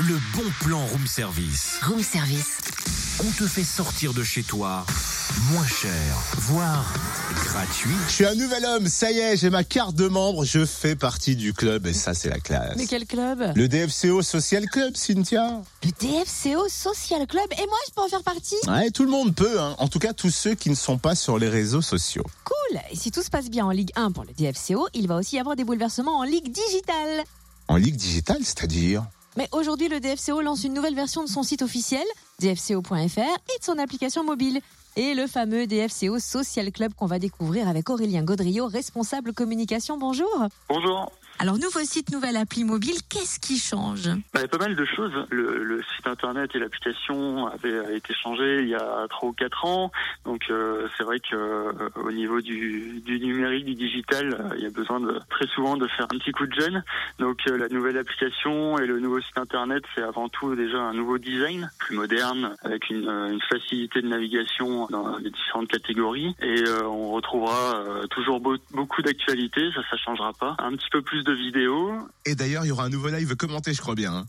le bon plan room service. Room service. On te fait sortir de chez toi moins cher, voire gratuit. Je suis un nouvel homme, ça y est, j'ai ma carte de membre, je fais partie du club et ça c'est la classe. Mais quel club? Le DFCO Social Club, Cynthia. Le DFCO Social Club. Et moi, je peux en faire partie? Ouais, tout le monde peut, hein. en tout cas tous ceux qui ne sont pas sur les réseaux sociaux. Cool. Et si tout se passe bien en Ligue 1 pour le DFCO, il va aussi y avoir des bouleversements en Ligue digitale. En ligue digitale, c'est-à-dire? Aujourd'hui, le DFCO lance une nouvelle version de son site officiel, dfco.fr, et de son application mobile. Et le fameux DFCO Social Club qu'on va découvrir avec Aurélien Gaudriot, responsable communication. Bonjour. Bonjour. Alors, nouveau site, nouvelle appli mobile, qu'est-ce qui change? Bah, il y a pas mal de choses. Le, le site internet et l'application avaient été changés il y a trois ou quatre ans. Donc euh, c'est vrai que euh, au niveau du, du numérique, du digital, euh, il y a besoin de très souvent de faire un petit coup de jeune. Donc euh, la nouvelle application et le nouveau site internet, c'est avant tout déjà un nouveau design, plus moderne, avec une, euh, une facilité de navigation dans les différentes catégories. Et on retrouvera toujours beau- beaucoup d'actualités, ça ça changera pas. Un petit peu plus vidéos Et d'ailleurs, il y aura un nouveau live commenté, je crois bien. hein.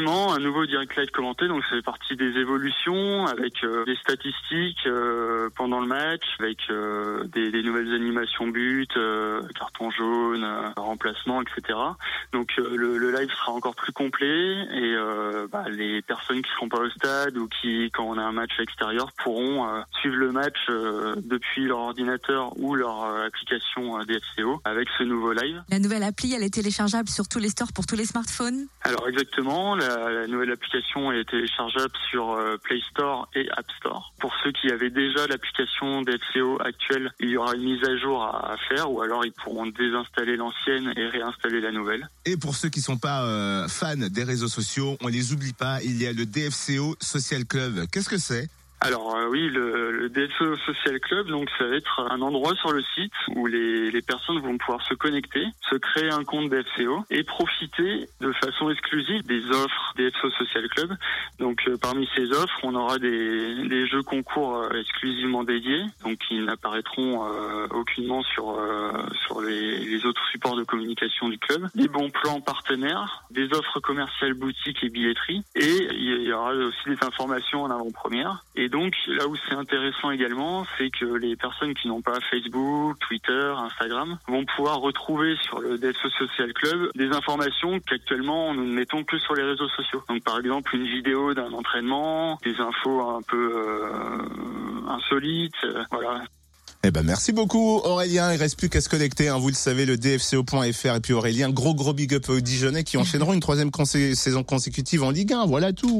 Effectivement, un nouveau direct live commenté, donc ça fait partie des évolutions avec euh, des statistiques euh, pendant le match, avec euh, des, des nouvelles animations buts, carton jaune, remplacement, etc. Donc le, le live sera encore plus complet et bah, les personnes qui seront pas au stade ou qui, quand on a un match à l'extérieur, pourront suivre le match depuis leur ordinateur ou leur application DFCO avec ce nouveau live. La nouvelle appli, elle est téléchargeable sur tous les stores pour tous les smartphones? Alors exactement, la, la nouvelle application est téléchargeable sur euh, Play Store et App Store. Pour ceux qui avaient déjà l'application DFCO actuelle, il y aura une mise à jour à, faire ou alors ils pourront désinstaller l'ancienne et réinstaller la nouvelle. Et pour ceux qui sont pas euh, fans des réseaux sociaux, on les oublie pas, il y a le DFCO Social Club. Qu'est-ce que c'est? Alors euh, oui, le, le DFCO Social Club, donc ça va être un endroit sur le site où les, les personnes vont pouvoir se connecter, se créer un compte DFCO et profiter de façon exclusive des offres DFCO Social Club. Donc euh, parmi ces offres, on aura des, des jeux concours euh, exclusivement dédiés, donc qui n'apparaîtront euh, aucunement sur euh, sur les, les autres supports de communication du club, des bons plans partenaires, des offres commerciales boutiques et billetterie, et il y aura aussi des informations en avant-première. Et donc là où c'est intéressant également, c'est que les personnes qui n'ont pas Facebook, Twitter, Instagram vont pouvoir retrouver sur le DFCO Social Club des informations qu'actuellement nous ne mettons que sur les réseaux sociaux. Donc par exemple une vidéo d'un entraînement, des infos un peu euh, insolites, euh, voilà. Eh ben merci beaucoup Aurélien, il reste plus qu'à se connecter, hein. vous le savez, le DFCO.fr et puis Aurélien, gros gros big up aux Dijonais qui enchaîneront une troisième consé- saison consécutive en Ligue 1, voilà tout.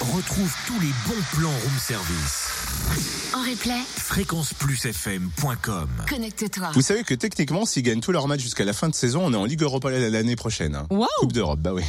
Retrouve tous les bons plans room service. En replay, fréquenceplusfm.com connecte-toi. Vous savez que techniquement, s'ils gagnent tous leurs matchs jusqu'à la fin de saison, on est en Ligue Europa l'année prochaine. hein. Coupe d'Europe, bah oui.